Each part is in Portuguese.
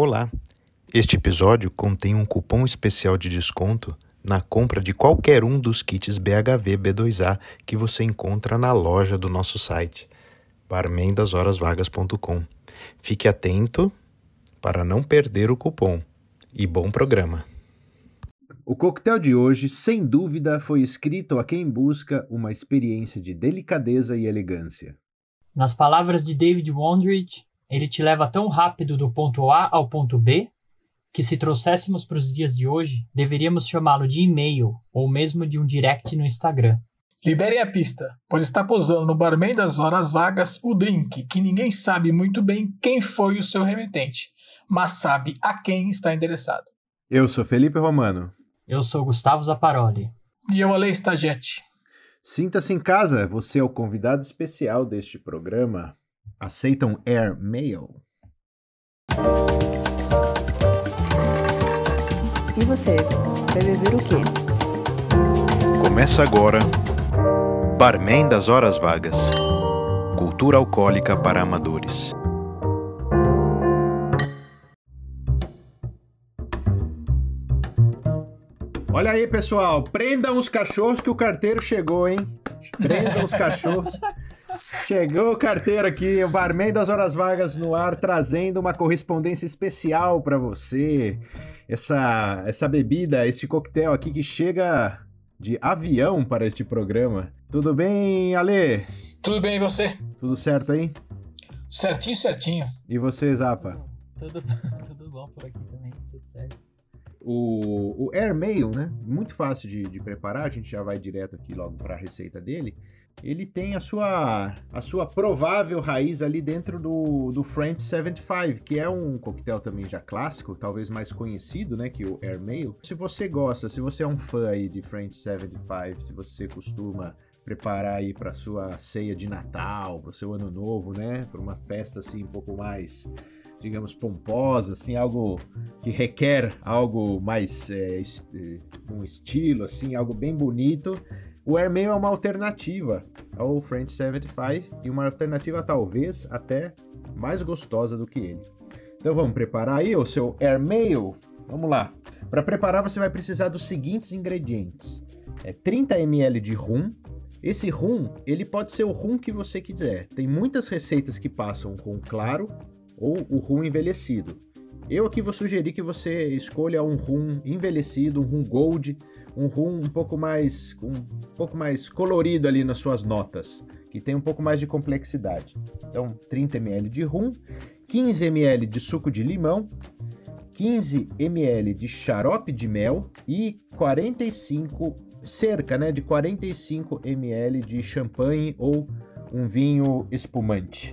Olá! Este episódio contém um cupom especial de desconto na compra de qualquer um dos kits BHV B2A que você encontra na loja do nosso site, barmendashorasvagas.com. Fique atento para não perder o cupom e bom programa. O coquetel de hoje, sem dúvida, foi escrito a quem busca uma experiência de delicadeza e elegância. Nas palavras de David Wondrich, ele te leva tão rápido do ponto A ao ponto B que, se trouxéssemos para os dias de hoje, deveríamos chamá-lo de e-mail ou mesmo de um direct no Instagram. Liberem a pista, pois está posando no barman das horas vagas o drink que ninguém sabe muito bem quem foi o seu remetente, mas sabe a quem está endereçado. Eu sou Felipe Romano. Eu sou Gustavo Zaparoli. E eu, Ale Stagete. Sinta-se em casa, você é o convidado especial deste programa. Aceitam Air Mail? E você, vai beber o quê? Começa agora Barman das Horas Vagas Cultura Alcoólica para Amadores. Olha aí, pessoal, prendam os cachorros que o carteiro chegou, hein? Prendam os cachorros. Chegou o carteiro aqui, o barman das horas vagas no ar, trazendo uma correspondência especial para você. Essa, essa bebida, este coquetel aqui que chega de avião para este programa. Tudo bem, Ale? Tudo bem e você? Tudo certo aí? Certinho, certinho. E você, Zapa? Tudo, tudo bom por aqui também, tudo certo. O, o Airmail, né? Muito fácil de, de preparar, a gente já vai direto aqui logo para a receita dele. Ele tem a sua, a sua provável raiz ali dentro do, do French 75, que é um coquetel também já clássico, talvez mais conhecido, né, que o Airmail. Se você gosta, se você é um fã aí de French 75, se você costuma preparar aí para sua ceia de Natal, para o seu ano novo, né, para uma festa assim um pouco mais digamos, pomposa, assim, algo que requer algo mais, é, est um estilo, assim, algo bem bonito. O Airmail é uma alternativa ao French 75 e uma alternativa talvez até mais gostosa do que ele. Então vamos preparar aí o seu Airmail? Vamos lá. Para preparar você vai precisar dos seguintes ingredientes. É 30 ml de rum. Esse rum, ele pode ser o rum que você quiser. Tem muitas receitas que passam com claro ou o rum envelhecido. Eu aqui vou sugerir que você escolha um rum envelhecido, um rum gold, um rum um pouco mais um pouco mais colorido ali nas suas notas, que tem um pouco mais de complexidade. Então, 30 ml de rum, 15 ml de suco de limão, 15 ml de xarope de mel e 45 cerca, né, de 45 ml de champanhe ou um vinho espumante.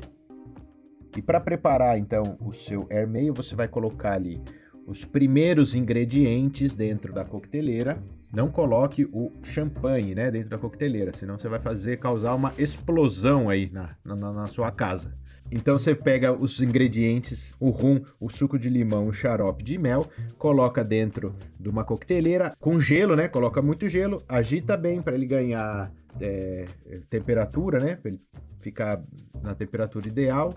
E para preparar então o seu airmail, você vai colocar ali os primeiros ingredientes dentro da coqueteleira. Não coloque o champanhe, né, dentro da coqueteleira, senão você vai fazer causar uma explosão aí na, na, na sua casa. Então você pega os ingredientes, o rum, o suco de limão, o xarope de mel, coloca dentro de uma coqueteleira com gelo, né? Coloca muito gelo, agita bem para ele ganhar é, temperatura, né? Para ele ficar na temperatura ideal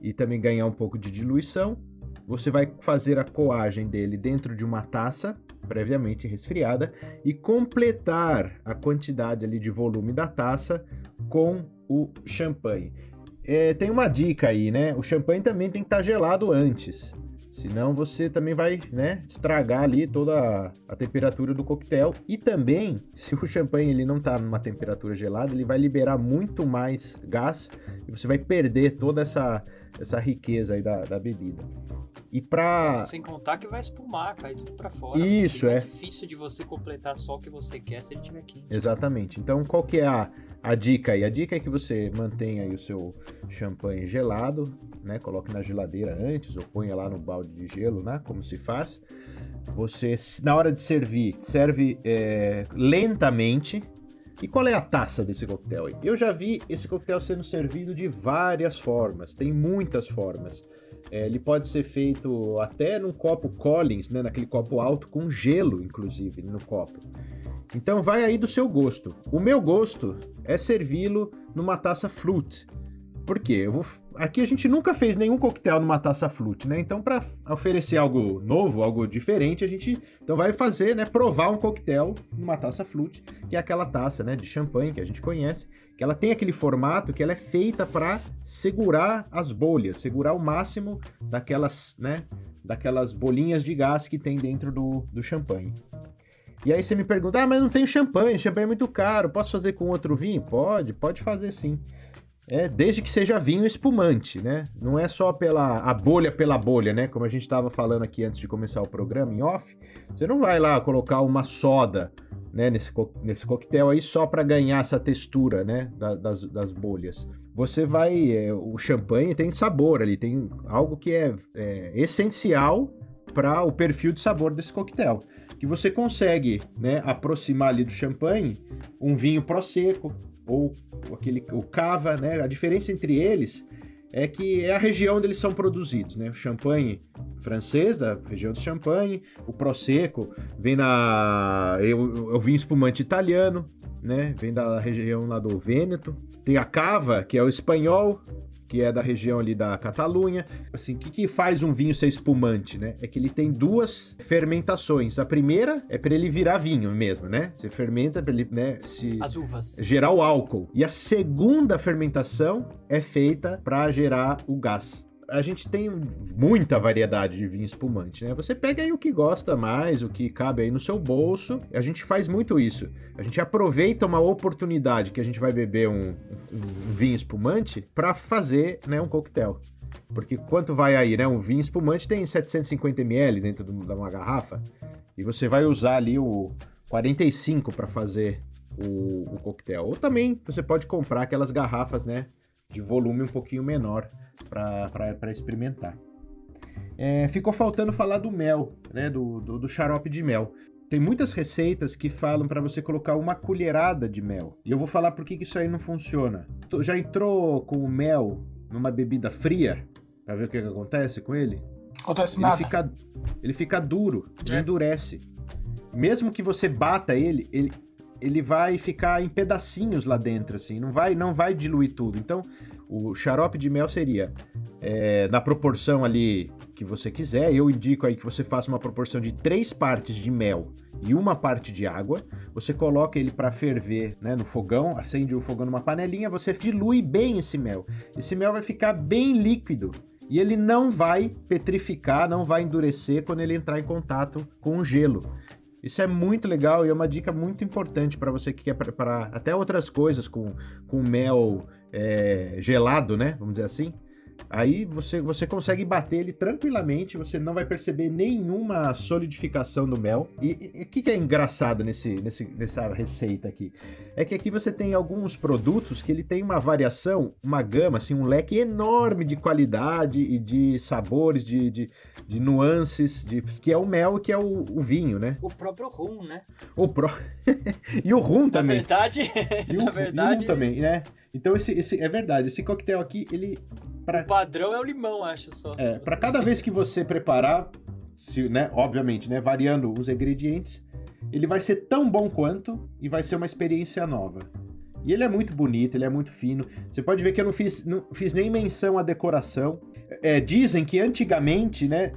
e também ganhar um pouco de diluição. Você vai fazer a coagem dele dentro de uma taça previamente resfriada e completar a quantidade ali de volume da taça com o champanhe. É, tem uma dica aí, né? O champanhe também tem que estar gelado antes. Senão você também vai, né, estragar ali toda a, a, temperatura do coquetel. E também, se o champanhe ele não está numa temperatura gelada, ele vai liberar muito mais gás e você vai perder toda essa, essa riqueza aí da, da bebida. E para Sem contar que vai espumar, cair tudo para fora. Isso, é. É difícil de você completar só o que você quer se ele tiver quente. Exatamente. Então, qual que é a, a dica aí? A dica é que você mantenha aí o seu champanhe gelado, né? Coloque na geladeira antes ou ponha lá no balde de gelo, né? Como se faz. Você, na hora de servir, serve é, lentamente. E qual é a taça desse coquetel? Eu já vi esse coquetel sendo servido de várias formas. Tem muitas formas. É, ele pode ser feito até num copo Collins, né? Naquele copo alto com gelo, inclusive, no copo. Então vai aí do seu gosto. O meu gosto é servi-lo numa taça flute, Por quê? Vou... Aqui a gente nunca fez nenhum coquetel numa taça flute, né? Então, para oferecer algo novo, algo diferente, a gente então vai fazer, né? Provar um coquetel numa taça flute, que é aquela taça, né? De champanhe que a gente conhece, que ela tem aquele formato que ela é feita para segurar as bolhas, segurar o máximo daquelas, né? Daquelas bolinhas de gás que tem dentro do, do champanhe. E aí você me pergunta, ah, mas não tem champanhe, champanhe é muito caro, posso fazer com outro vinho? Pode, pode fazer sim. É, desde que seja vinho espumante, né? Não é só pela a bolha pela bolha, né? Como a gente estava falando aqui antes de começar o programa em off. Você não vai lá colocar uma soda, né? Nesse, co nesse coquetel aí só para ganhar essa textura, né? Da, das, das bolhas. Você vai, é, o champanhe tem sabor ali, tem algo que é, é essencial para o perfil de sabor desse coquetel. Que você consegue, né? Aproximar ali do champanhe um vinho prosecco ou aquele o cava, né? A diferença entre eles é que é a região onde eles são produzidos, né? O champanhe francês, da região de Champagne, o prosecco vem na eu, vinho espumante italiano, né? Vem da região lá do Vêneto. Tem a cava, que é o espanhol, que é da região ali da Catalunha. Assim, o que, que faz um vinho ser espumante, né? É que ele tem duas fermentações. A primeira é para ele virar vinho mesmo, né? Você fermenta para ele, né, se As uvas. gerar o álcool. E a segunda fermentação é feita para gerar o gás a gente tem muita variedade de vinho espumante, né? Você pega aí o que gosta mais, o que cabe aí no seu bolso. A gente faz muito isso. A gente aproveita uma oportunidade que a gente vai beber um, um, vinho espumante para fazer, né, um coquetel. Porque quanto vai aí, né? Um vinho espumante tem 750 ml dentro de uma garrafa e você vai usar ali o 45 para fazer o, o coquetel. Ou também você pode comprar aquelas garrafas, né? De volume um pouquinho menor para experimentar. É, ficou faltando falar do mel, né, do, do, do xarope de mel. Tem muitas receitas que falam para você colocar uma colherada de mel. E eu vou falar por que, que isso aí não funciona. Já entrou com o mel numa bebida fria? Pra ver o que, que acontece com ele? Acontece ele nada. Fica, ele fica duro, É. endurece. Mesmo que você bata ele, ele, ele vai ficar em pedacinhos lá dentro, assim, não vai, não vai diluir tudo. Então, o xarope de mel seria é, na proporção ali que você quiser. Eu indico aí que você faça uma proporção de três partes de mel e uma parte de água. Você coloca ele para ferver né, no fogão, acende o fogão numa panelinha, você dilui bem esse mel. Esse mel vai ficar bem líquido. E ele não vai petrificar, não vai endurecer quando ele entrar em contato com o gelo. Isso é muito legal e é uma dica muito importante para você que quer preparar até outras coisas com, com mel é, gelado, né? Vamos dizer assim. Aí você, você consegue bater ele tranquilamente, você não vai perceber nenhuma solidificação do mel. E o que, que é engraçado nesse, nesse, nessa receita aqui? É que aqui você tem alguns produtos que ele tem uma variação, uma gama, assim, um leque enorme de qualidade e de sabores, de, de, de nuances, de, que é o mel e que é o, o vinho, né? O próprio rum, né? O pro... e o rum Na também. verdade, E o, na verdade, e o rum também, né? Então esse, esse é verdade, esse coquetel aqui, ele para o padrão é o limão, acho só. é, para cada vez que você preparar, se, né, obviamente, né, variando os ingredientes, ele vai ser tão bom quanto e vai ser uma experiência nova. E ele é muito bonito, ele é muito fino. Você pode ver que eu não fiz, não fiz nem menção à decoração. É, dizem que antigamente, né,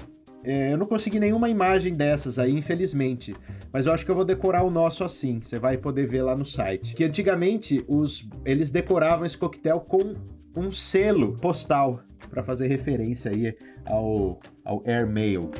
é, eu não consegui nenhuma imagem dessas aí, infelizmente. Mas eu acho que eu vou decorar o nosso assim. Você vai poder ver lá no site. Que antigamente os, eles decoravam esse coquetel com um selo postal para fazer referência aí ao, ao Airmail.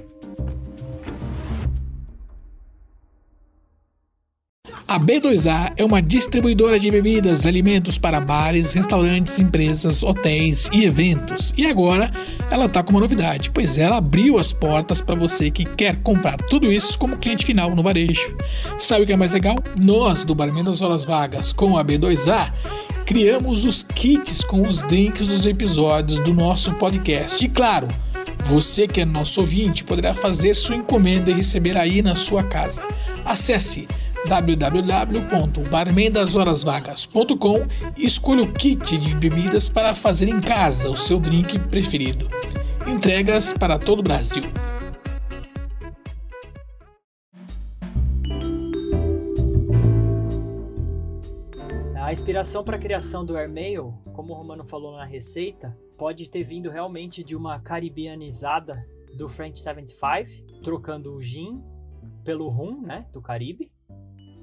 A B2A é uma distribuidora de bebidas, alimentos para bares, restaurantes, empresas, hotéis e eventos. E agora ela tá com uma novidade, pois ela abriu as portas para você que quer comprar tudo isso como cliente final no varejo. Sabe o que é mais legal? Nós do Barman das Horas Vagas com a B2A criamos os kits com os drinks dos episódios do nosso podcast. E claro, você que é nosso ouvinte poderá fazer sua encomenda e receber aí na sua casa. Acesse www.barmendashorasvagas.com e escolha o kit de bebidas para fazer em casa o seu drink preferido. Entregas para todo o Brasil. A inspiração para a criação do Airmail, como o Romano falou na receita, pode ter vindo realmente de uma caribianizada do French 75, trocando o gin pelo rum, né, do Caribe,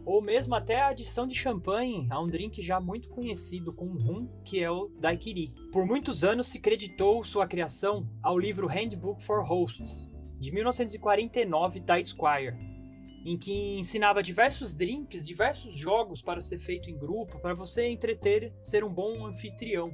ou mesmo até a adição de champanhe a um drink já muito conhecido com rum, que é o daiquiri. Por muitos anos se creditou sua criação ao livro Handbook for Hosts, de 1949 da Esquire, em que ensinava diversos drinks, diversos jogos para ser feito em grupo, para você entreter, ser um bom anfitrião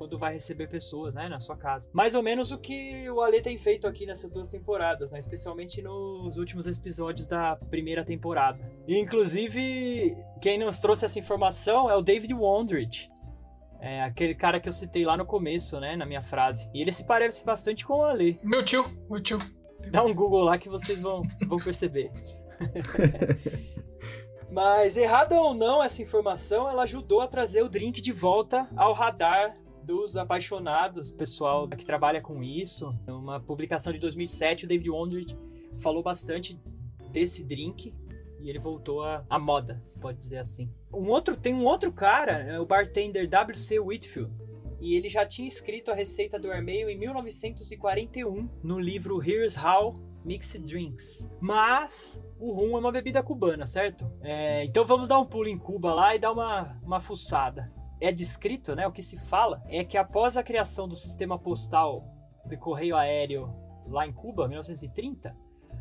quando vai receber pessoas, né, na sua casa. Mais ou menos o que o Ale tem feito aqui nessas duas temporadas, né, especialmente nos últimos episódios da primeira temporada. E, inclusive, quem nos trouxe essa informação é o David Wondrich, é aquele cara que eu citei lá no começo, né, na minha frase. E ele se parece bastante com o Ale. Meu tio, meu tio. Dá um Google lá que vocês vão, vão perceber. Mas errada ou não essa informação, ela ajudou a trazer o drink de volta ao radar dos apaixonados, pessoal que trabalha com isso. Uma publicação de 2007, o David Wondrich falou bastante desse drink e ele voltou à, à moda, se pode dizer assim. Um outro tem um outro cara, é o bartender W.C. Whitfield, e ele já tinha escrito a receita do Airmail em 1941 no livro Here's How Mixed Drinks. Mas o rum é uma bebida cubana, certo? É, então vamos dar um pulo em Cuba lá e dar uma, uma fuçada. É descrito, né? O que se fala é que após a criação do sistema postal de correio aéreo lá em Cuba, 1930,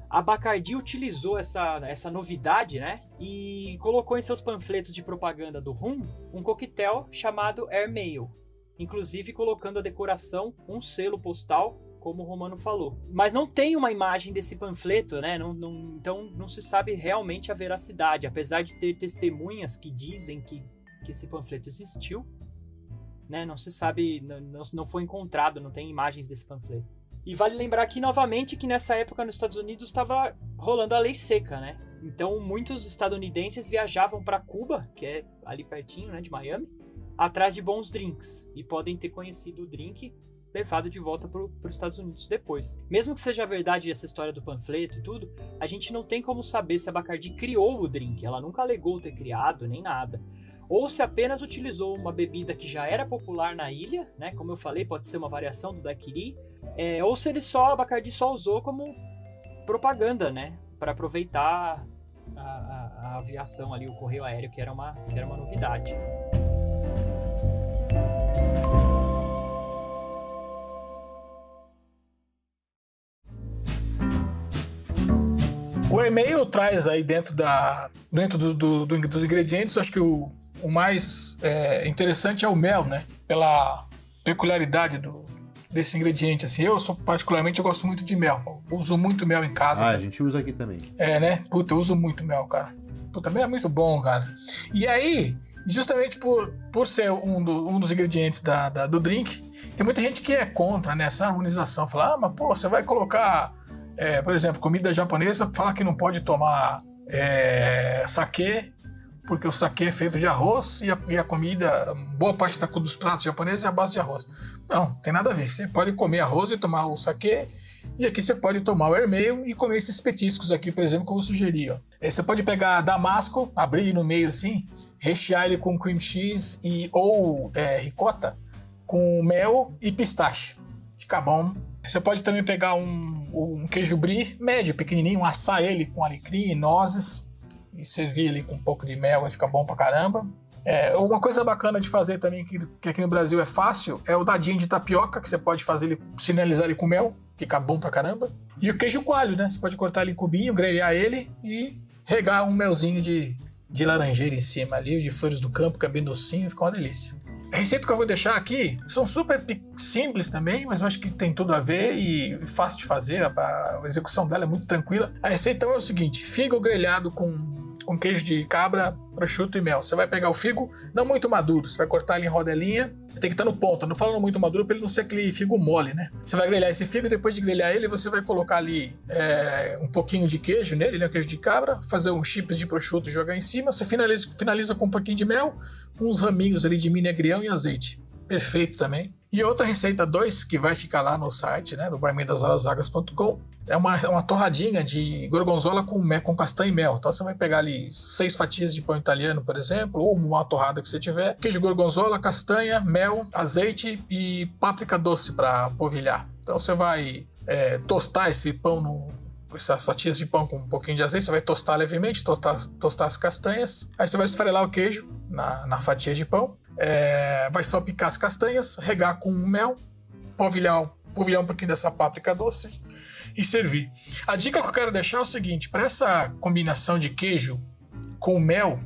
a Bacardi utilizou essa, essa novidade, né? E colocou em seus panfletos de propaganda do rum um coquetel chamado Airmail, inclusive colocando a decoração um selo postal como o Romano falou. Mas não tem uma imagem desse panfleto, né? Não, não, então não se sabe realmente a veracidade, apesar de ter testemunhas que dizem que, que esse panfleto existiu, né? Não se sabe, não, não foi encontrado, não tem imagens desse panfleto. E vale lembrar aqui novamente que nessa época nos Estados Unidos estava rolando a lei seca, né? Então muitos estadunidenses viajavam para Cuba, que é ali pertinho, né, de Miami, atrás de bons drinks e podem ter conhecido o drink levado de volta para os Estados Unidos depois. Mesmo que seja verdade essa história do panfleto e tudo, a gente não tem como saber se a Bacardi criou o drink, ela nunca alegou ter criado nem nada. Ou se apenas utilizou uma bebida que já era popular na ilha, né? Como eu falei, pode ser uma variação do daiquiri. É, ou se ele só, Bacardi só usou como propaganda, né? Para aproveitar a, a, a, aviação ali, o correio aéreo, que era uma, que era uma novidade. O e-mail traz aí dentro, da, dentro do, do, do, dos ingredientes, acho que o, o mais é, interessante é o mel, né? Pela peculiaridade do, desse ingrediente. Assim, eu sou, particularmente eu gosto muito de mel. Eu uso muito mel em casa. Ah, a gente usa aqui também. É, né? Puta, eu uso muito mel, cara. Puta, mel é muito bom, cara. E aí, justamente por, por ser um, do, um dos ingredientes da, da, do drink, tem muita gente que é contra né, essa harmonização. Fala, ah, mas pô, você vai colocar é, por exemplo, comida japonesa fala que não pode tomar é, sake, porque o sake é feito de arroz e a, e a, comida, boa parte dos pratos japoneses é a base de arroz. Não, tem nada a ver. Você pode comer arroz e tomar o sake, e aqui você pode tomar o ermeio e comer esses petiscos aqui, por exemplo, como eu sugeri. Ó. É, você pode pegar damasco, abrir ele no meio assim, rechear ele com cream cheese e, ou é, ricota, com mel e pistache. Fica bom você pode também pegar um, um queijo brie médio, pequenininho, assar ele com alecrim e nozes e servir ele com um pouco de mel, vai ficar bom pra caramba. É, uma coisa bacana de fazer também, que, que, aqui no Brasil é fácil, é o dadinho de tapioca, que você pode fazer ele, sinalizar ele com mel, fica bom pra caramba. E o queijo coalho, né? Você pode cortar ele em cubinho, grelhar ele e regar um melzinho de, de laranjeira em cima ali, de flores do campo, que é bem docinho, fica uma delícia. A receita que eu vou deixar aqui são super simples também, mas eu acho que tem tudo a ver e fácil de fazer. A, execução dela é muito tranquila. A receita então é o seguinte: figo grelhado com com queijo de cabra, prosciutto e mel. Você vai pegar o figo, não muito maduro, você vai cortar ele em rodelinha, tem que estar no ponto. Não falando muito maduro para ele não ser aquele figo mole, né? Você vai grelhar esse figo, depois de grelhar ele, você vai colocar ali é, um pouquinho de queijo nele, né? Queijo de cabra, fazer uns chips de prosciutto e jogar em cima. Você finaliza, finaliza com um pouquinho de mel, uns raminhos ali de mini agrião e azeite. Perfeito também. E outra receita 2, que vai ficar lá no site, né, do barmendashorasvagas.com, é uma, uma torradinha de gorgonzola com, mel, com castanha e mel. Então você vai pegar ali seis fatias de pão italiano, por exemplo, ou uma torrada que você tiver, queijo gorgonzola, castanha, mel, azeite e páprica doce para polvilhar. Então você vai é, tostar esse pão no, essas fatias de pão com um pouquinho de azeite, você vai tostar levemente, tostar, tostar as castanhas. Aí você vai esfarelar o queijo na, na fatia de pão é, vai salpicar as castanhas, regar com mel, polvilhar, polvilhar um pouquinho dessa páprica doce e servir. A dica que eu quero deixar é o seguinte: para essa combinação de queijo com mel,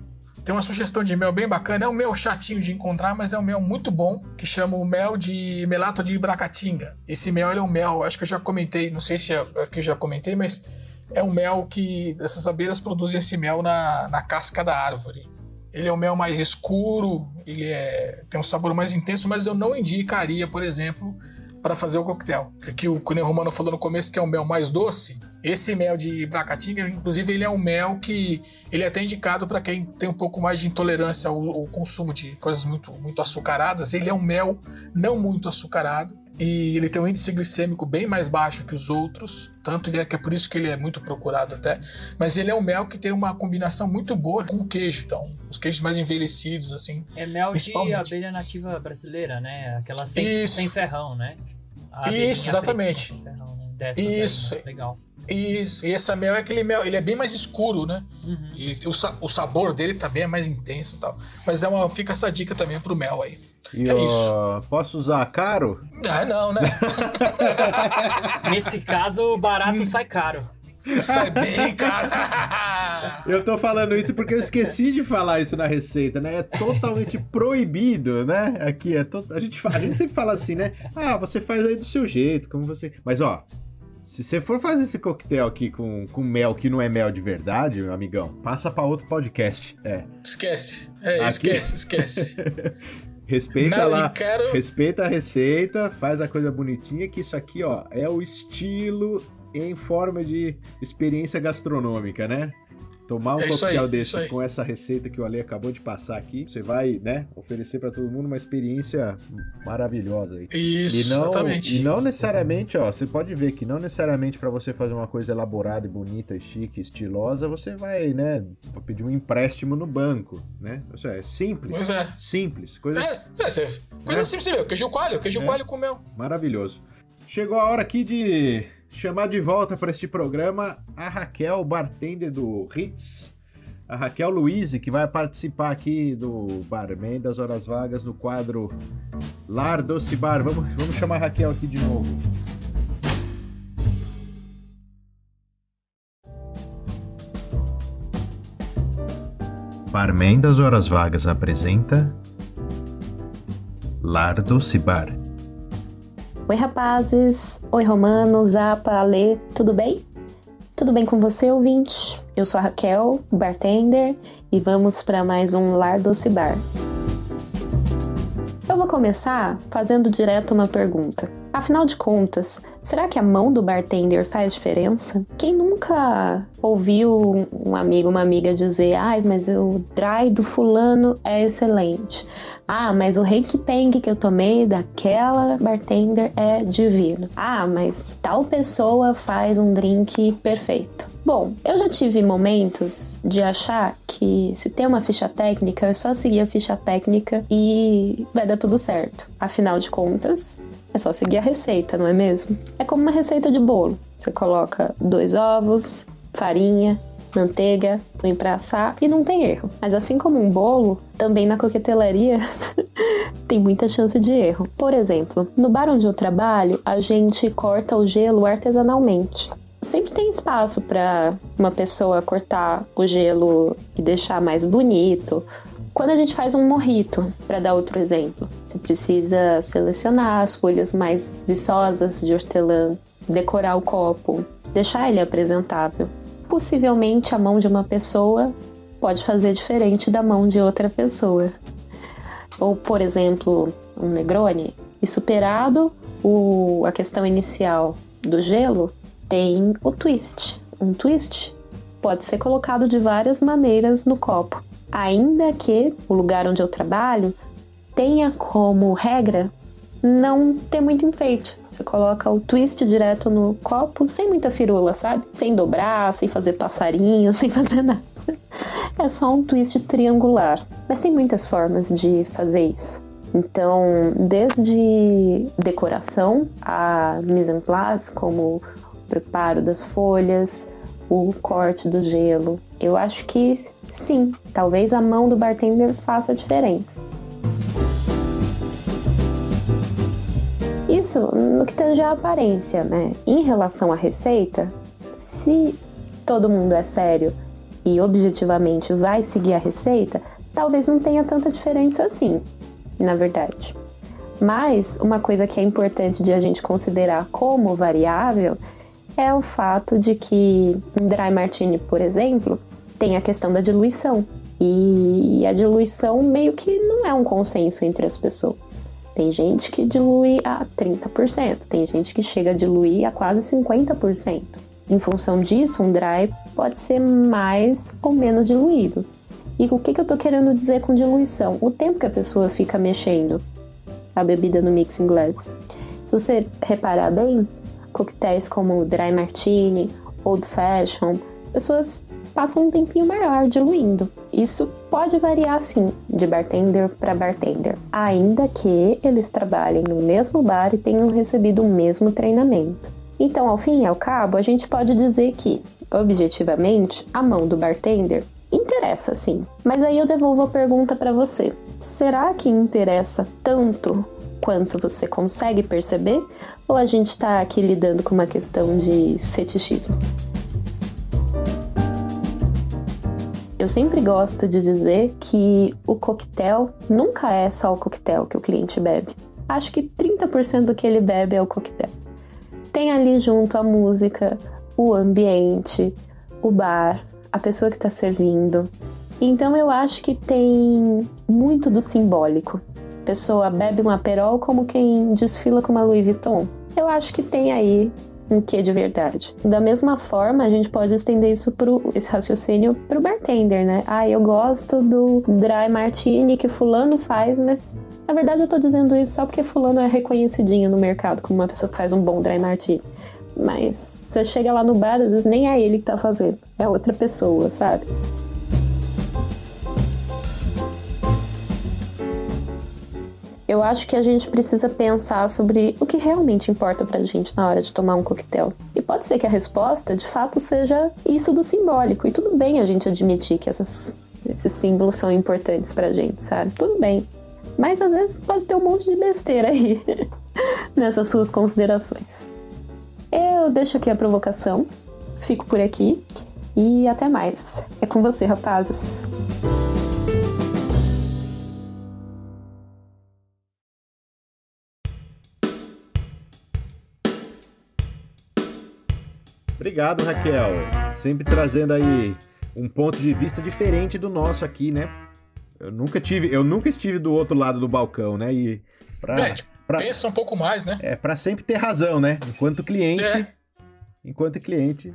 tem uma sugestão de mel bem bacana. É um mel chatinho de encontrar, mas é um mel muito bom, que chama o mel de melato de Bracatinga. Esse mel é um mel, acho que eu já comentei, não sei se aqui eu já comentei, mas é um mel que essas abelhas produzem esse mel na, na casca da árvore. Ele é um mel mais escuro, ele é, tem um sabor mais intenso, mas eu não indicaria, por exemplo, para fazer o coquetel. Que o Cunha Romano falou no começo que é um mel mais doce. Esse mel de Bracatinga, inclusive, ele é um mel que ele é até indicado para quem tem um pouco mais de intolerância ao, ao, consumo de coisas muito, muito açucaradas. Ele é um mel não muito açucarado e ele tem um índice glicêmico bem mais baixo que os outros, tanto que é, que é por isso que ele é muito procurado até. Mas ele é um mel que tem uma combinação muito boa com o queijo, então os queijos mais envelhecidos assim. É mel de abelha nativa brasileira, né? Aquela sem, sem ferrão, né? Isso, exatamente. Ferrão, né? isso. Aí, né? Legal. Isso, e essa mel é aquele mel, ele é bem mais escuro, né? Uhum. E o, o sabor dele também é mais intenso e tal. Mas é uma, fica essa dica também pro mel aí. E é isso. Posso usar caro? Ah, não, né? Nesse caso, o barato sai caro. Sai bem, caro. Eu tô falando isso porque eu esqueci de falar isso na receita, né? É totalmente proibido, né? Aqui é to... a gente a gente sempre fala assim, né? Ah, você faz aí do seu jeito, como você. Mas ó, se você for fazer esse coquetel aqui com, com mel que não é mel de verdade, meu amigão, passa para outro podcast. É. Esquece. É, aqui... esquece, esquece. Respeita Não, lá, quero... respeita a receita, faz a coisa bonitinha, que isso aqui, ó, é o estilo em forma de experiência gastronômica, né? Tomar um é coquetel desse com essa receita que o Ale acabou de passar aqui, você vai, né, oferecer para todo mundo uma experiência maravilhosa aí. Isso, e não, exatamente. E não necessariamente, ó, você pode ver que não necessariamente para você fazer uma coisa elaborada e bonita, e chique, estilosa, você vai, né, pedir um empréstimo no banco, né? Isso é simples. Pois é. Simples. Coisa, é, é, coisa é. simples, você vê, queijo coalho, queijo é. coalho com mel. Maravilhoso. Chegou a hora aqui de chamar de volta para este programa a Raquel, bartender do Ritz. A Raquel Luiz, que vai participar aqui do Barman das Horas Vagas no quadro Lar Doce Bar. Vamos, vamos chamar a Raquel aqui de novo. Barman das Horas Vagas apresenta Lar Doce Bar. Oi, rapazes! Oi, Romano, Zapa, Ale, tudo bem? Tudo bem com você, ouvinte? Eu sou a Raquel, bartender, e vamos para mais um Lar Doce Bar. Eu vou começar fazendo direto uma pergunta. Afinal de contas, será que a mão do bartender faz diferença? Quem nunca ouviu um amigo, uma amiga dizer: ai, mas o dry do fulano é excelente. Ah, mas o Hank Peng que eu tomei daquela bartender é divino. Ah, mas tal pessoa faz um drink perfeito. Bom, eu já tive momentos de achar que se tem uma ficha técnica, é só seguir a ficha técnica e vai dar tudo certo. Afinal de contas, é só seguir a receita, não é mesmo? É como uma receita de bolo. Você coloca dois ovos, farinha, manteiga, põe pra assar e não tem erro. Mas assim como um bolo, também na coquetelaria tem muita chance de erro. Por exemplo, no bar onde eu trabalho, a gente corta o gelo artesanalmente. Sempre tem espaço para uma pessoa cortar o gelo e deixar mais bonito. Quando a gente faz um morrito, para dar outro exemplo, você precisa selecionar as folhas mais viçosas de hortelã, decorar o copo, deixar ele apresentável possivelmente a mão de uma pessoa pode fazer diferente da mão de outra pessoa. Ou, por exemplo, um Negroni, e superado o, a questão inicial do gelo, tem o twist. Um twist pode ser colocado de várias maneiras no copo, ainda que o lugar onde eu trabalho tenha como regra não ter muito enfeite. Você coloca o twist direto no copo, sem muita firula, sabe? Sem dobrar, sem fazer passarinho, sem fazer nada. É só um twist triangular. Mas tem muitas formas de fazer isso. Então, desde decoração a mise en place, como o preparo das folhas, o corte do gelo, eu acho que sim, talvez a mão do bartender faça a diferença. Isso no que tange a aparência, né? Em relação à receita, se todo mundo é sério e objetivamente vai seguir a receita, talvez não tenha tanta diferença assim na verdade. Mas uma coisa que é importante de a gente considerar como variável é o fato de que um dry martini, por exemplo, tem a questão da diluição. E a diluição meio que não é um consenso entre as pessoas. Tem gente que dilui a 30%, tem gente que chega a diluir a quase 50%. Em função disso, um dry pode ser mais ou menos diluído. E o que, que eu tô querendo dizer com diluição? O tempo que a pessoa fica mexendo a bebida no mixing glass. Se você reparar bem, coquetéis como Dry Martini, Old Fashion, pessoas passam um tempinho maior diluindo. Isso pode variar sim, de bartender para bartender, ainda que eles trabalhem no mesmo bar e tenham recebido o mesmo treinamento. Então, ao fim e ao cabo, a gente pode dizer que, objetivamente, a mão do bartender Interessa, sim. Mas aí eu devolvo a pergunta para você. Será que interessa tanto quanto você consegue perceber? Ou a gente está aqui lidando com uma questão de fetichismo? Eu sempre gosto de dizer que o coquetel nunca é só o coquetel que o cliente bebe. Acho que 30% do que ele bebe é o coquetel. Tem ali junto a música, o ambiente, o bar, a pessoa que está servindo. Então eu acho que tem muito do simbólico. Pessoa bebe um aperol como quem desfila com uma Louis Vuitton. Eu acho que tem aí um quê de verdade. Da mesma forma, a gente pode estender isso pro, esse raciocínio pro bartender, né? Ah, eu gosto do dry martini que fulano faz, mas na verdade eu tô dizendo isso só porque fulano é reconhecidinho no mercado como uma pessoa que faz um bom dry martini. Mas você chega lá no bar, às vezes nem é ele que tá fazendo, é outra pessoa, sabe? Eu acho que a gente precisa pensar sobre o que realmente importa pra gente na hora de tomar um coquetel. E pode ser que a resposta, de fato, seja isso do simbólico. E tudo bem a gente admitir que essas, esses símbolos são importantes pra gente, sabe? Tudo bem. Mas às vezes pode ter um monte de besteira aí nessas suas considerações. Eu deixo aqui a provocação, fico por aqui e até mais. É com você, rapazes. Obrigado, Raquel. Sempre trazendo aí um ponto de vista diferente do nosso aqui, né? Eu nunca tive, eu nunca estive do outro lado do balcão, né? E pra... É, tipo, Pra, Pensa um pouco mais, né? É, para sempre ter razão, né? Enquanto cliente, é. enquanto cliente,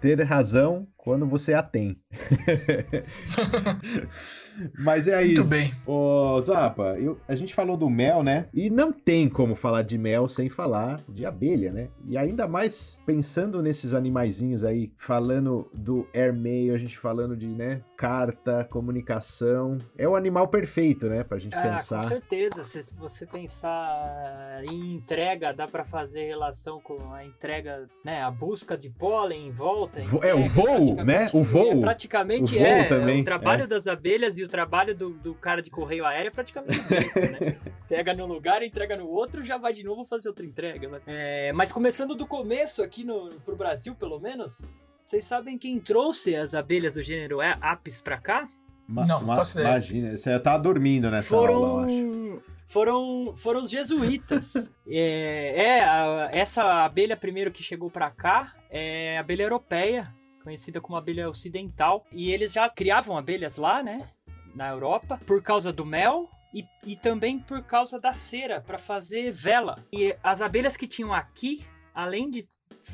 ter razão quando você a tem. Mas é isso. Muito bem. Ô, Zapa, eu, a gente falou do mel, né? E não tem como falar de mel sem falar de abelha, né? E ainda mais pensando nesses animaizinhos aí, falando do airmail, a gente falando de, né, carta, comunicação. É o animal perfeito, né, pra gente ah, pensar. Com certeza, se você pensar em entrega, dá para fazer relação com a entrega, né, a busca de pólen em volta. é, o voo, né? O voo. É, praticamente o voo é, também, o trabalho é. das abelhas e o trabalho do, do cara de correio aéreo é praticamente isso, né? Pega num lugar, entrega no outro, já vai de novo fazer outra entrega. Né? É, mas começando do começo, aqui no, pro Brasil, pelo menos, vocês sabem quem trouxe as abelhas do gênero Apis pra cá? Ma não, ma imagina, você tá dormindo nessa foram, aula, eu acho. Foram, foram os jesuítas. é, é a, essa abelha primeiro que chegou para cá é abelha europeia, conhecida como abelha ocidental. E eles já criavam abelhas lá, né? Na Europa por causa do mel e, e também por causa da cera para fazer vela. E as abelhas que tinham aqui, além de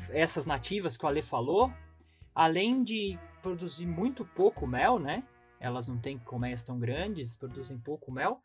essas nativas que o Ale falou, além de produzir muito pouco mel, né? elas não têm colmeias tão grandes, produzem pouco mel,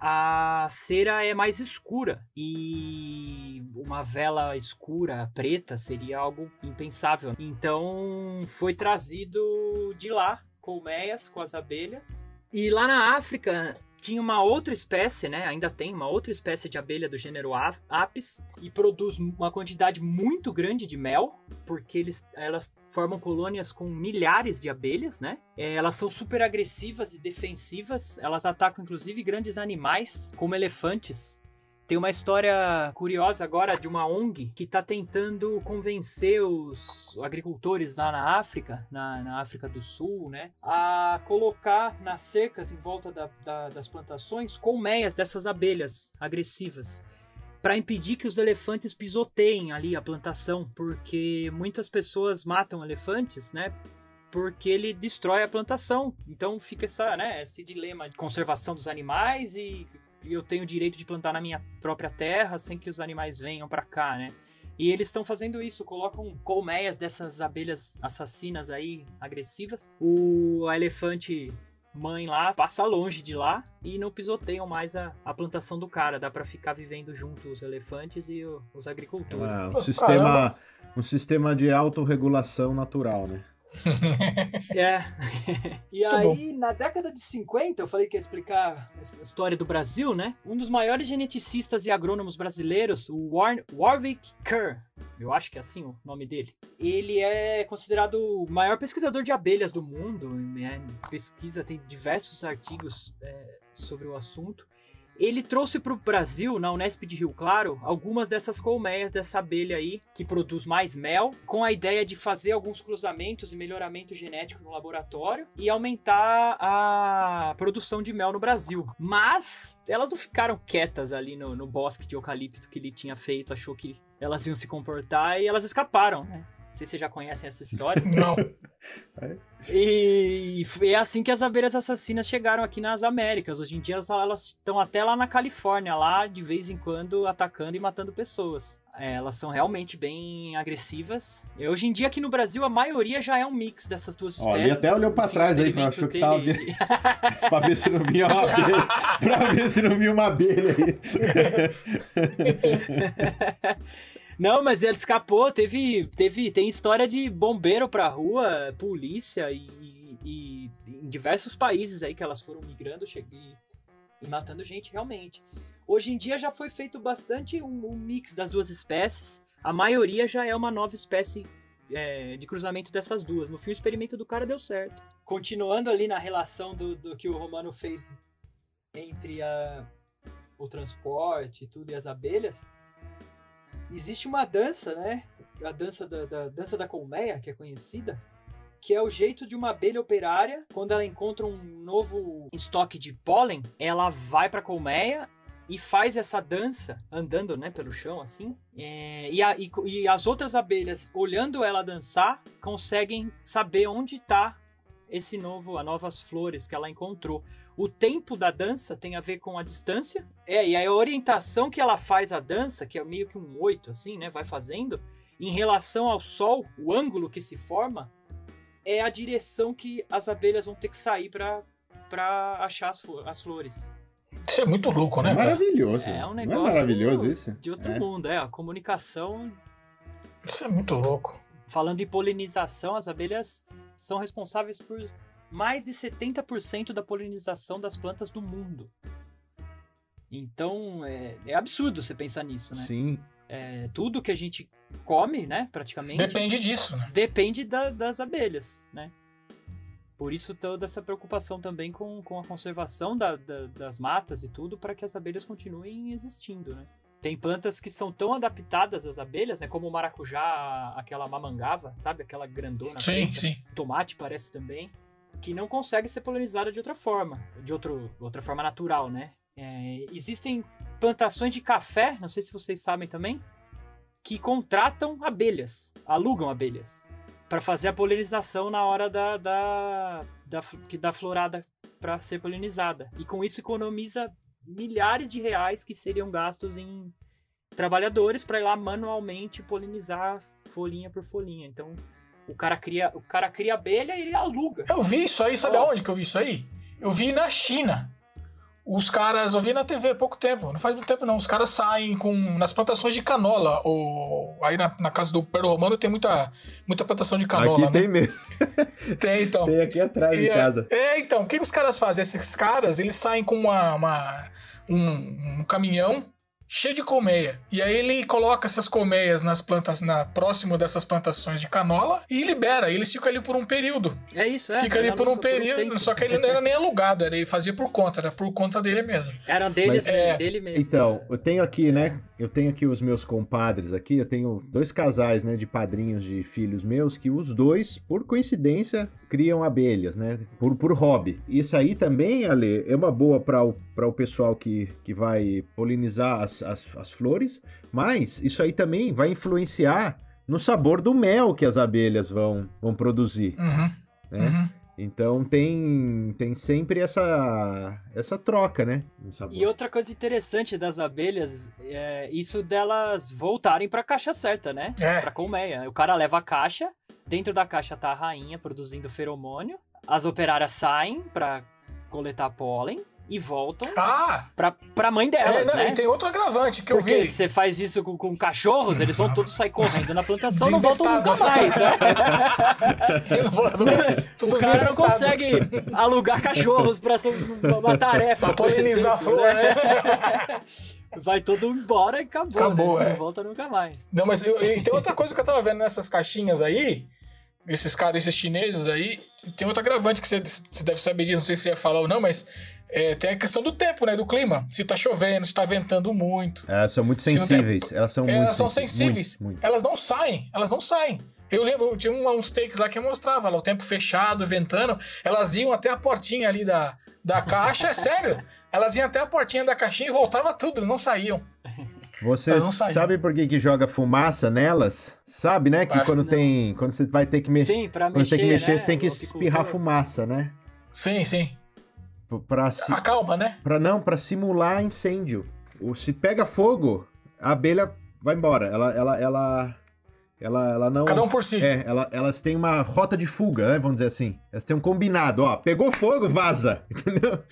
a cera é mais escura e uma vela escura, preta, seria algo impensável. Então foi trazido de lá colmeias com as abelhas. E lá na África tinha uma outra espécie, né? Ainda tem uma outra espécie de abelha do gênero Apis e produz uma quantidade muito grande de mel, porque eles, elas formam colônias com milhares de abelhas, né? É, elas são super agressivas e defensivas. Elas atacam inclusive grandes animais, como elefantes. Tem uma história curiosa agora de uma ONG que está tentando convencer os agricultores lá na África, na, na, África do Sul, né, a colocar nas cercas em volta da, da, das plantações colmeias dessas abelhas agressivas para impedir que os elefantes pisoteiem ali a plantação, porque muitas pessoas matam elefantes, né, porque ele destrói a plantação. Então fica essa, né, esse dilema de conservação dos animais e eu tenho o direito de plantar na minha própria terra sem que os animais venham para cá, né? E eles estão fazendo isso, colocam colmeias dessas abelhas assassinas aí, agressivas. O elefante mãe lá passa longe de lá e não pisoteiam mais a, a plantação do cara. Dá para ficar vivendo junto os elefantes e o, os agricultores. É, um, sistema, um sistema de autorregulação natural, né? É. E aí, na década de 50, eu falei que ia explicar a história do Brasil, né? Um dos maiores geneticistas e agrônomos brasileiros, o War Warwick Kerr, eu acho que é assim o nome dele. Ele é considerado o maior pesquisador de abelhas do mundo, é, pesquisa, tem diversos artigos é, sobre o assunto. Ele trouxe para o Brasil, na Unesp de Rio Claro, algumas dessas colmeias dessa abelha aí, que produz mais mel, com a ideia de fazer alguns cruzamentos e melhoramento genético no laboratório e aumentar a produção de mel no Brasil. Mas elas não ficaram quietas ali no, no bosque de eucalipto que ele tinha feito, achou que elas iam se comportar e elas escaparam, né? Não sei se vocês já conhecem essa história. Não. E, e é assim que as abelhas assassinas chegaram aqui nas Américas. Hoje em dia elas estão até lá na Califórnia, lá de vez em quando atacando e matando pessoas. É, elas são realmente bem agressivas. E hoje em dia aqui no Brasil a maioria já é um mix dessas duas espécies. Ele até olhou pra trás aí, achou que tava vendo. pra ver se não vinha uma abelha. pra ver se não vinha uma abelha aí. Não, mas ele escapou. Teve, teve, tem história de bombeiro pra rua, polícia e, e, em diversos países aí que elas foram migrando cheguei, e matando gente realmente. Hoje em dia já foi feito bastante um, um mix das duas espécies. A maioria já é uma nova espécie é, de cruzamento dessas duas. No fim, o experimento do cara deu certo. Continuando ali na relação do, do que o Romano fez entre a, o transporte e tudo e as abelhas, existe uma dança, né? A dança da, da, dança da colmeia, que é conhecida, que é o jeito de uma abelha operária, quando ela encontra um novo estoque de pólen, ela vai para a colmeia e faz essa dança andando, né, pelo chão assim. É, e, a, e, e, as outras abelhas, olhando ela dançar, conseguem saber onde está esse novo, as novas flores que ela encontrou. O tempo da dança tem a ver com a distância, é, e a orientação que ela faz a dança, que é meio que um oito, assim, né, vai fazendo, em relação ao sol, o ângulo que se forma, é a direção que as abelhas vão ter que sair para achar as, as flores. Isso é muito louco, né? É maravilhoso. É um negócio Não é maravilhoso isso? de outro é. mundo, é. A comunicação. Isso é muito louco. Falando em polinização, as abelhas são responsáveis por mais de 70% da polinização das plantas do mundo. Então é, é, absurdo você pensar nisso, né? Sim. É, tudo que a gente come, né, praticamente. Depende disso, né? Depende da, das abelhas, né? Por isso toda essa preocupação também com, com a conservação da, da, das matas e tudo para que as abelhas continuem existindo, né? Tem plantas que são tão adaptadas às abelhas, né? Como o maracujá, aquela mamangava, sabe? Aquela grandona. Sim, preta. sim. Tomate parece também. Que não consegue ser polinizada de outra forma. De outro, outra forma natural, né? É, existem plantações de café, não sei se vocês sabem também, que contratam abelhas, alugam abelhas, para fazer a polinização na hora da, da, da, da florada para ser polinizada. E com isso economiza milhares de reais que seriam gastos em trabalhadores para ir lá manualmente polinizar folhinha por folhinha. Então, O cara cria, o cara cria abelha e ele aluga. Eu vi isso aí, sabe Oh. aonde que eu vi isso aí? Eu vi na China. Os caras, eu vi na TV há pouco tempo, não faz muito tempo não. Os caras saem com nas plantações de canola. Ou, aí na, na casa do Pedro Romano tem muita, muita plantação de canola, Aqui né? tem mesmo. Tem, então. Tem aqui atrás de E é- casa. É, então, o que, que os caras fazem? Esses caras, eles saem com uma, uma- um, um caminhão cheio de colmeia. E aí ele coloca essas colmeias nas plantas, na, próximo dessas plantações de canola e libera. E eles ficam ali por um período. É isso, é. Fica ali era por um período, tempo. só que ele não era nem alugado, era, ele fazia por conta, era por conta dele mesmo. Era dele, Mas- assim, É. dele mesmo. Então, eu tenho aqui, né? Eu tenho aqui os meus compadres aqui. Eu tenho dois casais, né, de padrinhos de filhos meus que os dois, por coincidência, criam abelhas, né? Por, por hobby. Isso aí também, Ale, é uma boa para o, pra o pessoal que, que vai polinizar as, as, as flores, mas isso aí também vai influenciar no sabor do mel que as abelhas vão, vão produzir, Uhum, né? uhum. Então tem, tem sempre essa, essa troca, né? E outra coisa interessante das abelhas é isso delas voltarem pra caixa certa, né? É. Pra colmeia. O cara leva a caixa, dentro da caixa tá a rainha produzindo feromônio, as operárias saem pra coletar pólen e voltam Ah! pra, pra mãe delas, é, não, né? E tem outro agravante que eu Porque vi. você faz isso com, com cachorros, eles vão todos sair correndo na plantação, não voltam nunca mais, né? Eu não vou- tudo O cara não consegue alugar cachorros pra ser uma tarefa. Pra polinizar a por flor, exemplo, né? Vai todo embora e acabou, Acabou, né? é. Não volta nunca mais. Não, mas eu- e tem outra coisa que eu tava vendo nessas caixinhas aí, esses caras, esses chineses aí, tem outro agravante que você, você deve saber disso, não sei se você ia falar ou não, mas é, tem a questão do tempo, né? Do clima. Se tá chovendo, se tá ventando muito. Elas são muito Se não tem- sensíveis. Elas são muito elas são sensíveis. sensíveis. Muito, muito. Elas não saem, elas não saem. Eu lembro, tinha uns takes lá que mostrava lá, o tempo fechado, ventando, elas iam até a portinha ali da, da caixa, é sério. Elas iam até a portinha da caixinha e voltava tudo, não saíam. Você Elas não saem. sabe por que, que joga fumaça nelas? Sabe, né? Que Acho quando que tem. Quando você vai ter que mexer. Sim, pra Quando mexer, você tem que mexer, né, você tem que espirrar fumaça, né? Sim, sim. P- Pra, si... Acalma, né? pra não, pra simular incêndio. O, se pega fogo, a abelha vai embora. Ela, ela, ela, ela, ela não. Cada um por si. É, ela- elas têm uma rota de fuga, né? Vamos dizer assim. Elas têm um combinado, ó. Pegou fogo, vaza. Entendeu?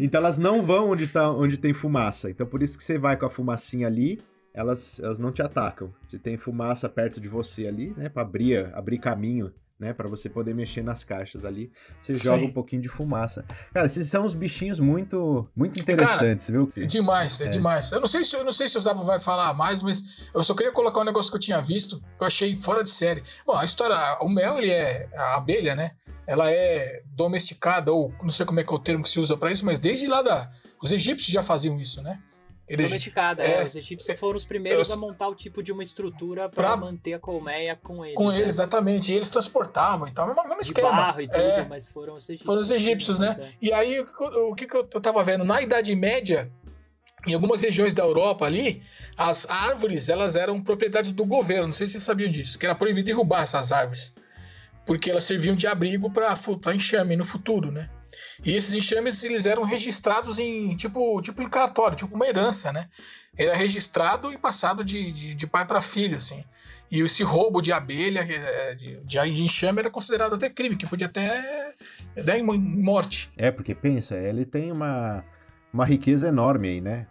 então elas não vão onde, tá, onde tem fumaça. Então por isso que você vai com a fumacinha ali, elas, elas não te atacam. Se tem fumaça perto de você ali, né? Pra abrir, abrir caminho, né? Pra você poder mexer nas caixas ali, você Sim. joga um pouquinho de fumaça. Cara, esses são uns bichinhos muito, muito interessantes, viu? É demais, é, demais. Eu não sei se eu não sei se o Zaba vai falar mais, mas eu só queria colocar um negócio que eu tinha visto, que eu achei fora de série. Bom, a história, o mel, ele é a abelha, né? Ela é domesticada ou não sei como é que é o termo que se usa pra isso, mas desde lá da os egípcios já faziam isso, né? Eles, Domesticada, É. é. Os egípcios foram os primeiros Eu- a montar o tipo de uma estrutura Pra- manter a colmeia com eles. com né? eles, exatamente, e eles transportavam e tal, mesmo, mesmo De esquema. barro e tudo, É. mas foram os egípcios. Foram os egípcios, né? É. E aí, o que eu- o que, que eu eu tava vendo? Na Idade Média, em algumas regiões da Europa ali, as árvores, elas eram propriedades do governo. Não sei se vocês sabiam disso, que era proibido derrubar essas árvores. Porque elas serviam de abrigo para enxame no futuro, né? E esses enxames, eles eram registrados em, tipo, tipo em cartório, tipo uma herança, né? Era registrado e passado de, de, de pai para filho, assim. E esse roubo de abelha, eh, de, de enxame, era considerado até crime, que podia até dar em morte. É, porque pensa, ele tem uma, uma riqueza enorme aí, né?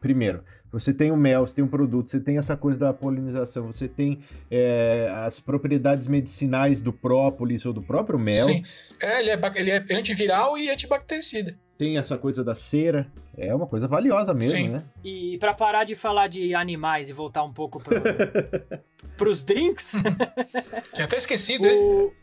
Primeiro, você tem o mel, você tem um produto, você tem essa coisa da polinização, você tem é, as propriedades medicinais do própolis ou do próprio mel, Sim. É, ele é, ele é antiviral e antibactericida. tem essa coisa da cera, é uma coisa valiosa mesmo, Sim. né? E pra parar de falar de animais e voltar um pouco pro, pros drinks, Tinha até esquecido, hein?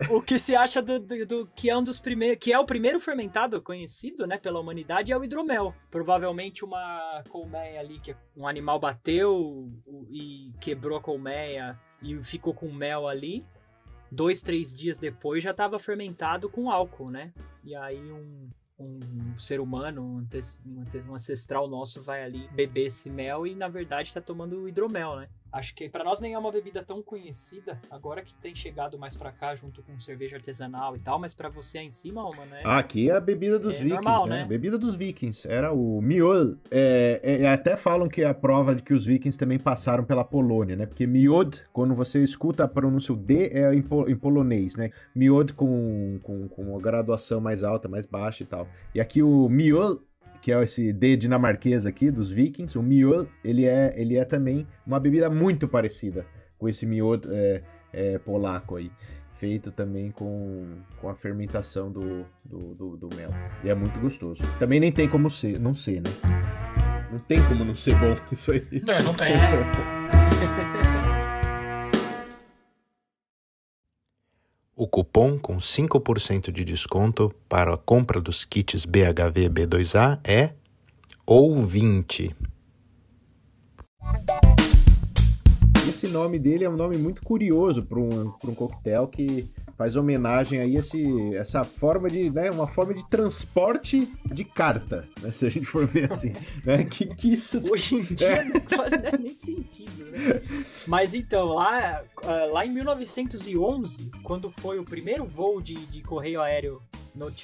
o, o que se acha do, do- do- que é um dos primeiros, que é o primeiro fermentado conhecido, né, pela humanidade é o hidromel. Provavelmente uma colmeia ali que um animal bateu e quebrou a colmeia e ficou com mel ali. Dois, três dias depois já estava fermentado com álcool, né? E aí um, um ser humano, um, um ancestral nosso vai ali beber esse mel e na verdade tá tomando hidromel, né? Acho que para nós nem é uma bebida tão conhecida, agora que tem chegado mais para cá junto com cerveja artesanal e tal, mas para você aí em cima, mano, é... Ah, aqui é a bebida dos É vikings, normal, né? né? Bebida dos vikings. Era o miod. É, é, até falam que é a prova de que os vikings também passaram pela Polônia, né? Porque miod, quando você escuta a pronúncia o D, é em, po- em polonês, né? Miod com, com, com uma graduação mais alta, mais baixa e tal. E aqui o miod, que é esse D dinamarquês aqui, dos vikings, o miod, ele é, ele é também uma bebida muito parecida com esse miod é, é, polaco aí feito também com, com a fermentação do, do, do, do mel. E é muito gostoso. Também nem tem como ser, não ser, né? Não tem como não ser bom isso aí. É, não tem. O cupom com 5% de desconto para a compra dos kits BHV B2A é OUVINTE. Esse nome dele é um nome muito curioso para um, um coquetel que faz homenagem aí a esse, essa forma de, né, uma forma de transporte de carta, né, se a gente for ver assim, né, que, que isso... Hoje em dia não faz né, nem sentido, né? Mas então, lá, ah, lá em 1911, quando foi o primeiro voo de, de correio aéreo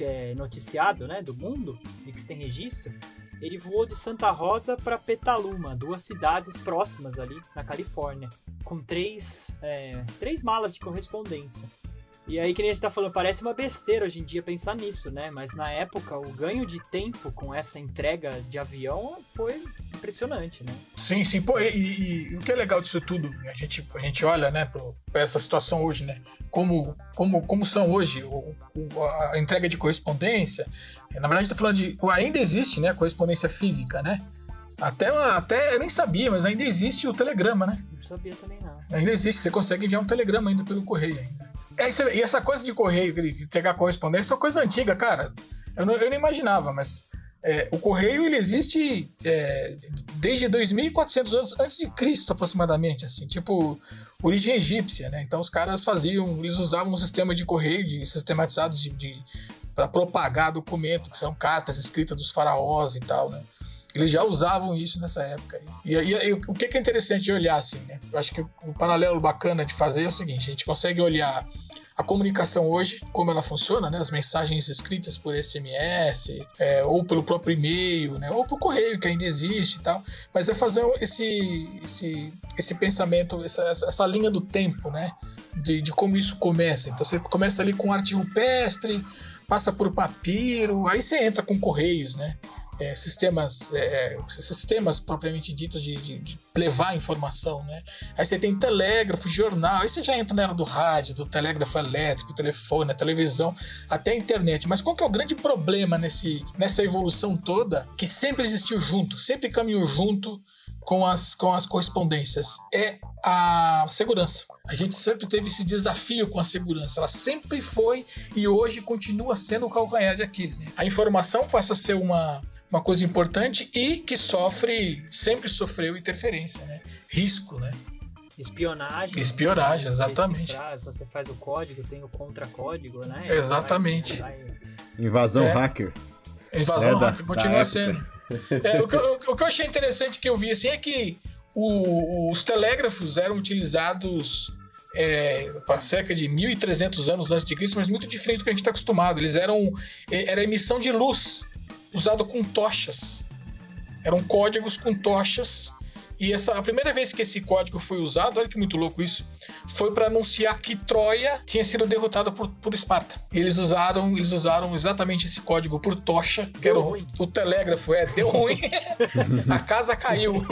eh, noticiado, né, do mundo, de que tem registro, ele voou de Santa Rosa para Petaluma, duas cidades próximas ali na Califórnia, com três, eh, três malas de correspondência. E aí, que nem a gente tá falando, parece uma besteira hoje em dia pensar nisso, né? Mas na época, o ganho de tempo com essa entrega de avião foi impressionante, né? Sim, sim. Pô, e, e- e o que é legal disso tudo, a gente, a gente olha, né, pra essa situação hoje, né? Como, como, como são hoje o- o- a entrega de correspondência. Na verdade, a gente tá falando de. Ainda existe, né, correspondência física, né? Até, até eu nem sabia, mas ainda existe o telegrama, né? Não sabia também não. Ainda existe, você consegue enviar um telegrama ainda pelo correio ainda. É, isso aí, e essa coisa de correio, de entregar correspondência, é uma coisa antiga, cara. Eu não, eu não imaginava, mas é, o correio ele existe é, desde 2.400 anos antes de Cristo, aproximadamente, assim, tipo origem egípcia, né? Então os caras faziam, eles usavam um sistema de correio de, sistematizado de, de para propagar documento, que são cartas escritas dos faraós e tal, né? Eles já usavam isso nessa época. E, e- e o que é interessante de olhar, assim, né? Eu acho que o, paralelo bacana de fazer é o seguinte: a gente consegue olhar a comunicação hoje, como ela funciona, né? As mensagens escritas por SMS, é, ou pelo próprio e-mail, né? Ou por correio, que ainda existe e tal. Mas é fazer esse, esse, esse pensamento, essa, essa, essa linha do tempo, né? De, de como isso começa. Então você começa ali com arte rupestre, passa por papiro, aí você entra com correios, né? É, sistemas, é, sistemas propriamente ditos de, de- de levar informação, né? Aí você tem telégrafo, jornal, aí você já entra na era do rádio, do telégrafo elétrico, telefone, televisão, até a internet. Mas qual que é o grande problema nesse, nessa evolução toda que sempre existiu junto, sempre caminhou junto com as, com as correspondências? É a segurança. A gente sempre teve esse desafio com a segurança. Ela sempre foi e hoje continua sendo o calcanhar de Aquiles. né? A informação passa a ser uma, uma coisa importante e que sofre, sempre sofreu interferência, né? Risco, né? Espionagem. Espionagem, né? exatamente. Decifrar, Você faz o código, tem o contracódigo, né? Exatamente. Vai- vai- Invasão É. hacker. Invasão É, da- hacker continua sendo. É, o, que, eu- o que eu achei interessante que eu vi assim é que o- os telégrafos eram utilizados é, para cerca de 1.300 anos antes de Cristo, mas muito diferente do que a gente está acostumado. Eles eram era emissão de luz usado com tochas. Eram códigos com tochas. E essa, a primeira vez que esse código foi usado, olha que muito louco isso, foi para anunciar que Troia tinha sido derrotada por, por Esparta. Eles usaram, eles usaram exatamente esse código por tocha, que Deu era o, ruim. o telégrafo. É, deu ruim. a casa caiu.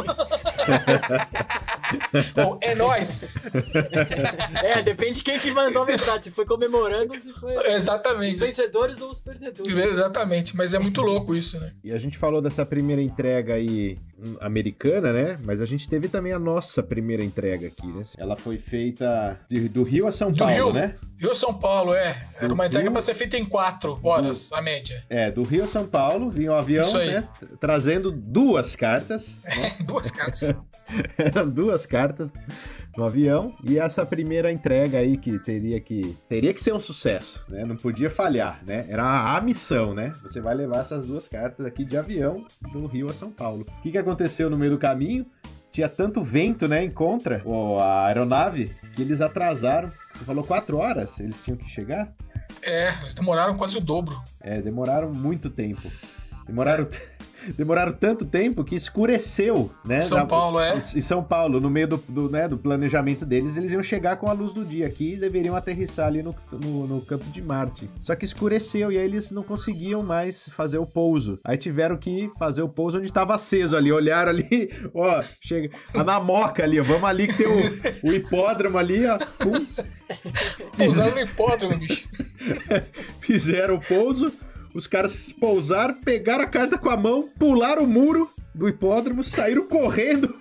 Ou, é nóis. É, depende de quem que mandou a mensagem. Se foi comemorando ou se foi os Exatamente. vencedores ou os perdedores. Exatamente, mas é muito louco isso, né? E a gente falou dessa primeira entrega aí americana, né? Mas a gente teve também a nossa primeira entrega aqui, né? Ela foi feita de- do Rio a São Do Paulo, Rio? né? Rio São Paulo, é. Era Do uma entrega Rio? para ser feita em quatro horas, a média. É, do Rio a São Paulo, vinha um avião, né? Trazendo duas cartas. Duas cartas. Duas cartas no avião. E essa primeira entrega aí que teria que teria que ser um sucesso, né? Não podia falhar, né? Era a, missão, né? Você vai levar essas duas cartas aqui de avião do Rio a São Paulo. O que, que aconteceu no meio do caminho? tinha tanto vento, né, em contra a aeronave que eles atrasaram. Você falou quatro horas eles tinham que chegar? É, eles demoraram quase o dobro. É, demoraram muito tempo. Demoraram. Demoraram tanto tempo que escureceu, né? São Paulo, é. Em São Paulo, no meio do, do, né, do planejamento deles, eles iam chegar com a luz do dia aqui e deveriam aterrissar ali no, no, no, campo de Marte. Só que escureceu e aí eles não conseguiam mais fazer o pouso. Aí tiveram que fazer o pouso onde estava aceso ali. Olharam ali, ó, chega. Na moca ali, ó. Vamos ali que tem o, o hipódromo ali, ó. Pum. Pousando no hipódromo, bicho. Fizeram o pouso os caras pousaram, pegaram a carta com a mão, pularam o muro do hipódromo, saíram correndo.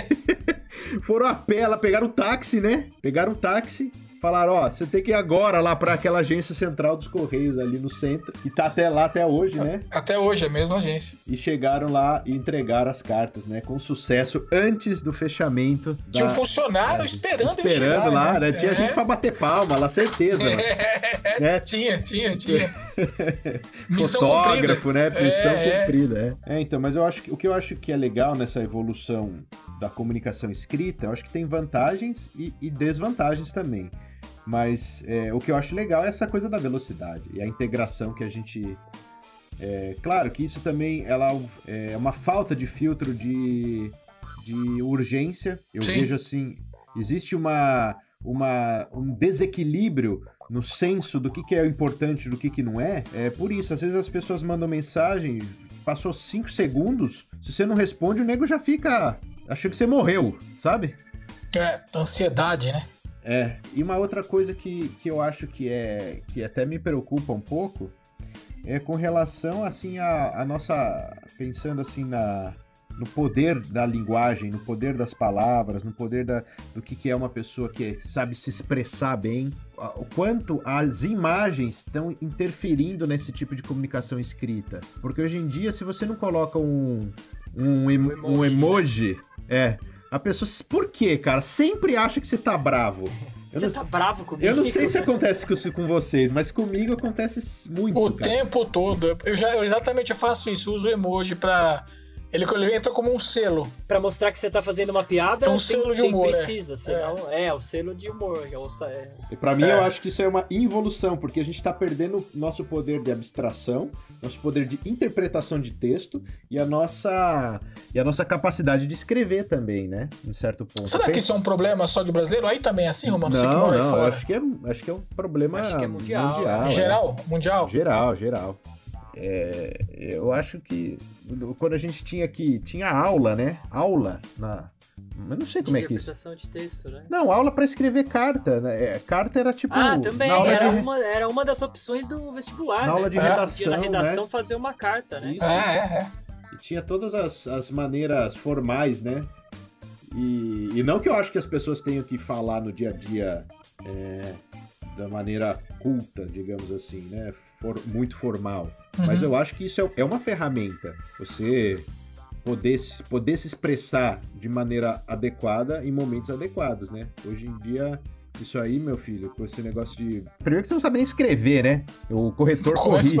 Foram a pé, lá pegaram o táxi, né? Pegaram o táxi, falaram, ó, você tem que ir agora lá para aquela agência central dos Correios ali no centro, e tá até lá até hoje, né? Até hoje, é a mesma agência. E chegaram lá e entregaram as cartas, né, com sucesso antes do fechamento. Tinha um funcionário é, esperando Esperando chegar, lá, né? né? Tinha é. gente para bater palma, lá certeza. É. Né? Tinha, tinha, tinha. Missão Fotógrafo, cumprida. né? Missão é, cumprida, é. é. então, mas eu acho que o que eu acho que é legal nessa evolução da comunicação escrita, eu acho que tem vantagens e, e desvantagens também. Mas é, o que eu acho legal é essa coisa da velocidade e a integração que a gente. É, claro que isso também ela é uma falta de filtro de, de urgência. Eu Sim. vejo assim, existe uma, uma, um desequilíbrio no senso do que, que é importante do que, que não é. É por isso, às vezes as pessoas mandam mensagem, passou cinco segundos, se você não responde, o nego já fica achando que você morreu, sabe? É, ansiedade, né? É, e uma outra coisa que, que eu acho que é que até me preocupa um pouco é com relação assim a, a nossa pensando assim na no poder da linguagem, no poder das palavras, no poder da, do que, que é uma pessoa que sabe se expressar bem, o quanto as imagens estão interferindo nesse tipo de comunicação escrita. Porque hoje em dia, se você não coloca um, um, um emoji, né? é, a pessoa, por quê, cara? Sempre acha que você tá bravo. Eu você não... tá bravo comigo? Eu não sei se acontece com, com vocês, mas comigo acontece muito. O cara. tempo todo. Eu já eu exatamente faço isso, uso emoji pra ele, ele entra como um selo. Pra mostrar que você tá fazendo uma piada. É um tem, selo de humor. precisa, é. senão. É. é, o selo de humor. É. E pra mim, é. eu acho que isso é uma involução, porque a gente tá perdendo nosso poder de abstração, nosso poder de interpretação de texto e a nossa, e a nossa capacidade de escrever também, né? Em certo ponto. Será que isso é um problema só de brasileiro? Aí também é assim, Romano? Não, você que mora não, fora. Acho que, é, acho que é um problema acho que é mundial. mundial é. Geral? Mundial? Geral, geral. É, eu acho que quando a gente tinha que tinha aula, né? Aula na eu não sei como é que é isso. Interpretação de texto, né? Não, aula para escrever carta. Né? É, carta era tipo. Ah, também. Era, de... uma, era uma das opções do vestibular. Na né? aula de redação. Na redação né? fazer uma carta, né? Isso. É, é, é. E tinha todas as, as maneiras formais, né? E, e não que eu acho que as pessoas tenham que falar no dia a dia é, da maneira culta, digamos assim, né? For, muito formal. Uhum. Mas eu acho que isso é, é uma ferramenta. Você poder, poder se expressar de maneira adequada em momentos adequados, né? Hoje em dia, isso aí, meu filho, com esse negócio de. Primeiro que você não sabe nem escrever, né? O corretor corrige.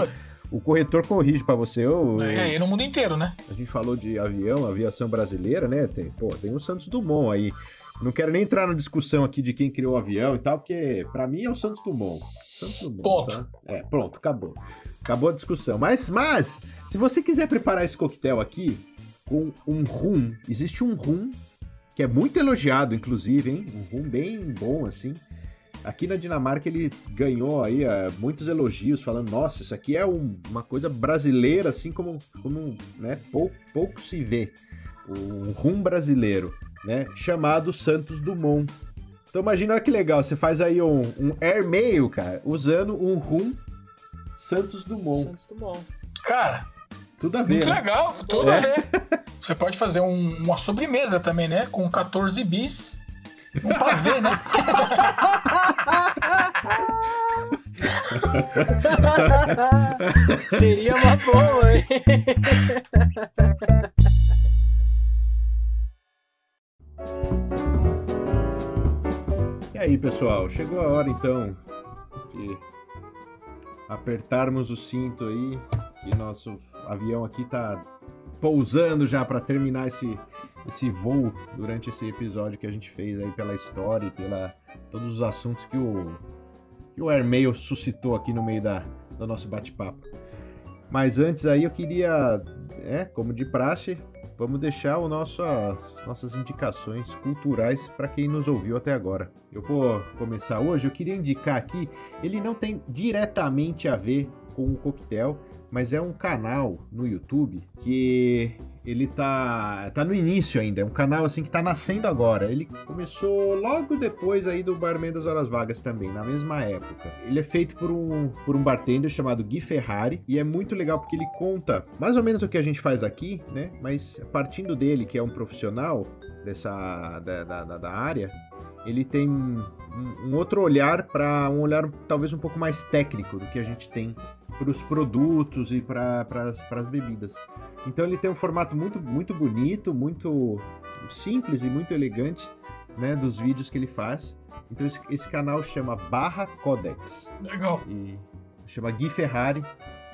O corretor corrige para você. Eu, é, e no mundo inteiro, né? A gente falou de avião, aviação brasileira, né? Tem, pô, tem o Santos Dumont aí. Não quero nem entrar na discussão aqui de quem criou o avião e tal, porque para mim é o Santos Dumont. Santos Dumont. Ponto. Sabe? É, pronto, acabou. Acabou a discussão. Mas, mas, se você quiser preparar esse coquetel aqui com um rum, existe um rum que é muito elogiado, inclusive, hein? Um rum bem bom, assim. Aqui na Dinamarca ele ganhou aí uh, muitos elogios, falando, nossa, isso aqui é um, uma coisa brasileira, assim como, como né, pouco, pouco se vê. Um rum brasileiro, né? Chamado Santos Dumont. Então imagina que legal, você faz aí um, um airmail, cara, usando um rum Santos Dumont. Santos Dumont. Cara, tudo a ver. Muito né? legal, tudo é. a ver. Você pode fazer um, uma sobremesa também, né? Com 14 bis. Um pavê, né? Seria uma boa, hein? E aí, pessoal, chegou a hora então de apertarmos o cinto aí, que nosso avião aqui tá pousando já para terminar esse, esse voo durante esse episódio que a gente fez aí pela história e pela todos os assuntos que o que o Airmail suscitou aqui no meio da, do nosso bate-papo. Mas antes aí eu queria, é, como de praxe, vamos deixar o nosso, as nossas indicações culturais para quem nos ouviu até agora. Eu vou começar hoje, eu queria indicar aqui, ele não tem diretamente a ver com o coquetel, mas é um canal no YouTube que ele tá, tá no início ainda, é um canal assim que tá nascendo agora. Ele começou logo depois aí do Barman das Horas Vagas também, na mesma época. Ele é feito por um, por um bartender chamado Gui Ferrari e é muito legal porque ele conta mais ou menos o que a gente faz aqui, né? Mas partindo dele, que é um profissional dessa da, da, da área, ele tem um, um outro olhar para um olhar talvez um pouco mais técnico do que a gente tem para os produtos e para as bebidas. Então ele tem um formato muito, muito bonito, muito simples e muito elegante né, dos vídeos que ele faz. Então esse, esse canal chama Barra Codex. Legal. E chama Gui Ferrari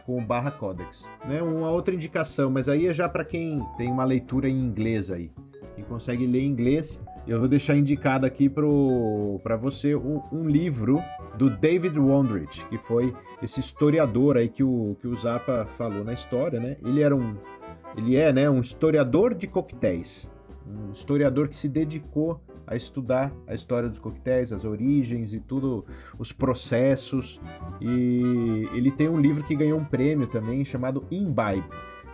com Barra Codex. Né? Uma outra indicação, mas aí é já para quem tem uma leitura em inglês aí. Quem consegue ler inglês, eu vou deixar indicado aqui para você um, um, livro do David Wondrich, que foi esse historiador aí que o, que o Zappa falou na história, né? Ele era um, ele é, né, um historiador de coquetéis, um historiador que se dedicou a estudar a história dos coquetéis, as origens e tudo, os processos. E ele tem um livro que ganhou um prêmio também chamado Imbibe,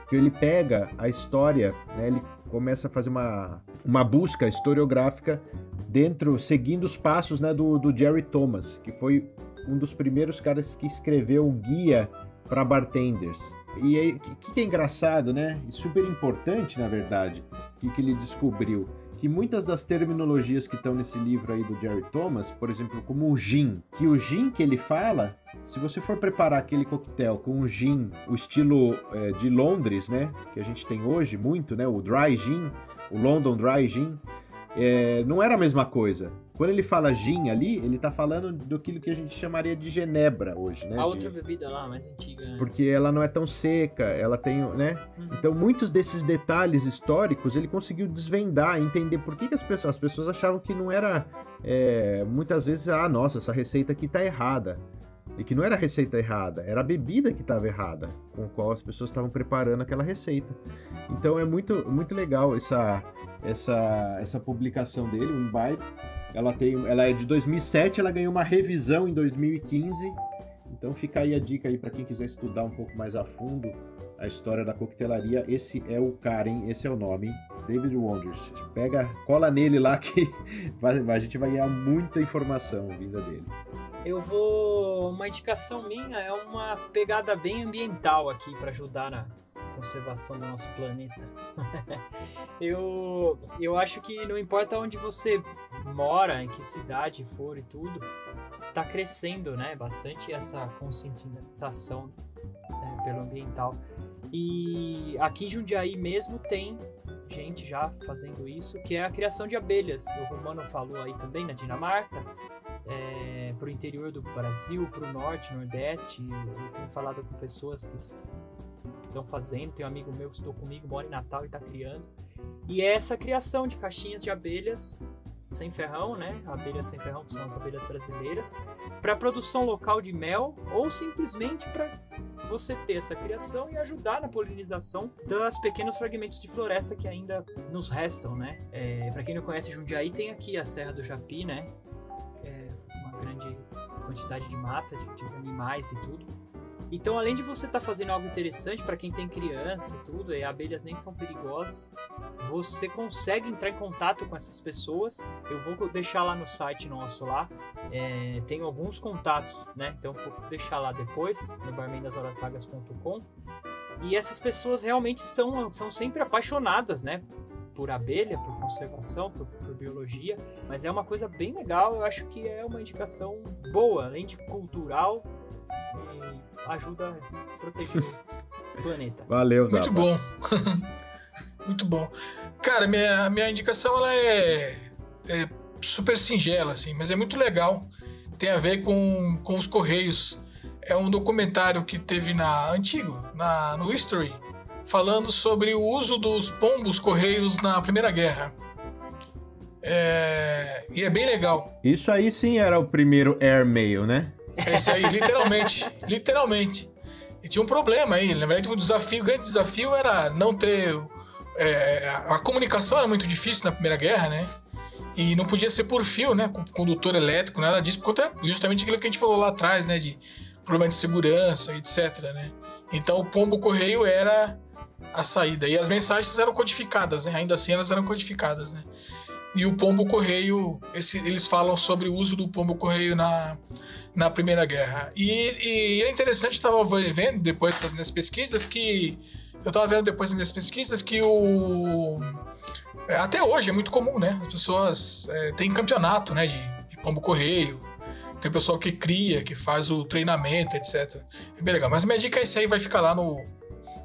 que ele pega a história, né, ele começa a fazer uma, uma busca historiográfica dentro, seguindo os passos né, do, do Jerry Thomas, que foi um dos primeiros caras que escreveu um guia para bartenders. E o que, que, é engraçado, né? E super importante, na verdade, que, que ele descobriu que muitas das terminologias que estão nesse livro aí do Jerry Thomas, por exemplo, como o gin, que o gin que ele fala, se você for preparar aquele coquetel com o gin, o estilo é, de Londres, né, que a gente tem hoje muito, né, o dry gin, o London Dry Gin, é, não era a mesma coisa. Quando ele fala gin ali, ele tá falando do que a gente chamaria de genebra hoje, né? A outra bebida lá, mais antiga. Né? Porque ela não é tão seca, ela tem, né? Uhum. Então, muitos desses detalhes históricos ele conseguiu desvendar, entender por que, que as pessoas, as pessoas achavam que não era, é, muitas vezes, ah, nossa, essa receita aqui tá errada. E que não era a receita errada, era a bebida que estava errada, com a qual as pessoas estavam preparando aquela receita. Então é muito, muito legal essa, essa, essa publicação dele, o Imbibe. Ela, tem, ela é de 2007, ela ganhou uma revisão em 2015. Então fica aí a dica aí para quem quiser estudar um pouco mais a fundo a história da coquetelaria. Esse é o cara, hein? Esse é o nome, hein? David Wonders. Pega, cola nele lá que a gente vai ganhar muita informação vinda dele. Eu vou. Uma indicação minha é uma pegada bem ambiental aqui para ajudar na conservação do nosso planeta. eu, eu acho que não importa onde você mora, em que cidade for e tudo, tá crescendo, né? Bastante essa conscientização né, pelo ambiental. E aqui em Jundiaí mesmo tem gente já fazendo isso, que é a criação de abelhas. O Romano falou aí também na Dinamarca, é, para o interior do Brasil, para o norte, nordeste. Eu tenho falado com pessoas que estão fazendo. Tem um amigo meu que estou comigo, mora em Natal e está criando. E é essa criação de caixinhas de abelhas sem ferrão, né? Abelhas sem ferrão, que são as abelhas brasileiras, para produção local de mel ou simplesmente para você ter essa criação e ajudar na polinização dos pequenos fragmentos de floresta que ainda nos restam, né? É, para quem não conhece Jundiaí, tem aqui a Serra do Japi, né? É uma grande quantidade de mata, de, de animais e tudo. Então, além de você estar tá fazendo algo interessante para quem tem criança e tudo, e abelhas nem são perigosas, você consegue entrar em contato com essas pessoas. Eu vou deixar lá no site nosso lá, é, tem alguns contatos, né? Então, vou deixar lá depois no barmendashorasvagas.com. E essas pessoas realmente são, são sempre apaixonadas, né? por abelha, por conservação, por, por, biologia, mas é uma coisa bem legal. Eu acho que é uma indicação boa, além de cultural, e ajuda a proteger o planeta. Valeu, Zapa. Muito bom. Muito bom. Cara, minha, minha indicação ela é, é super singela, assim, mas é muito legal. Tem a ver com, com os Correios. É um documentário que teve na antigo, na, no History, falando sobre o uso dos pombos correios na Primeira Guerra. É... E é bem legal. Isso aí sim era o primeiro airmail, né? Esse aí, literalmente. literalmente. E tinha um problema aí. Na verdade, o desafio, o grande desafio era não ter. É, a comunicação era muito difícil na Primeira Guerra, né? E não podia ser por fio, né? Com condutor elétrico, nada disso, por conta justamente aquilo que a gente falou lá atrás, né? De problema de segurança, etc, né? Então o pombo correio era a saída. E as mensagens eram codificadas, né? Ainda assim elas eram codificadas, né? E o pombo correio, esse, eles falam sobre o uso do pombo correio na, na Primeira Guerra. E, e é interessante, estava vendo depois das minhas pesquisas que eu estava vendo depois das minhas pesquisas que o é, até hoje é muito comum, né? As pessoas é, têm campeonato, né? De, de pombo correio. Tem pessoal que cria, que faz o treinamento, etc. É bem legal. Mas minha dica é isso aí, vai ficar lá no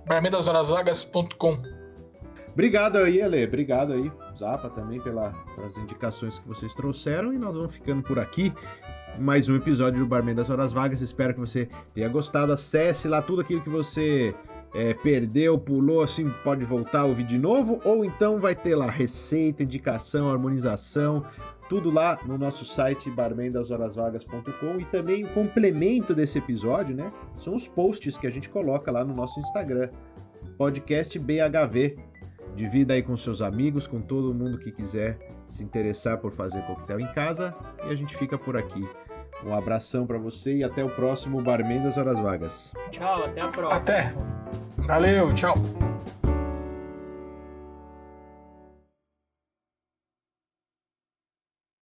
barmendashorasvagas.com. Obrigado aí, Ale. Obrigado aí, Zapa, também pela, pelas indicações que vocês trouxeram. E nós vamos ficando por aqui. Mais um episódio do Barman das Horas Vagas. Espero que você tenha gostado. Acesse lá tudo aquilo que você é, perdeu, pulou, assim, pode voltar ouvir de novo. Ou então vai ter lá receita, indicação, harmonização, tudo lá no nosso site barmendashorasvagas.com e também o complemento desse episódio, né? São os posts que a gente coloca lá no nosso Instagram, podcast BHV. Divida aí com seus amigos, com todo mundo que quiser se interessar por fazer coquetel em casa e a gente fica por aqui. Um abração para você e até o próximo Barman das Horas Vagas. Tchau, até a próxima. Até. Valeu, tchau.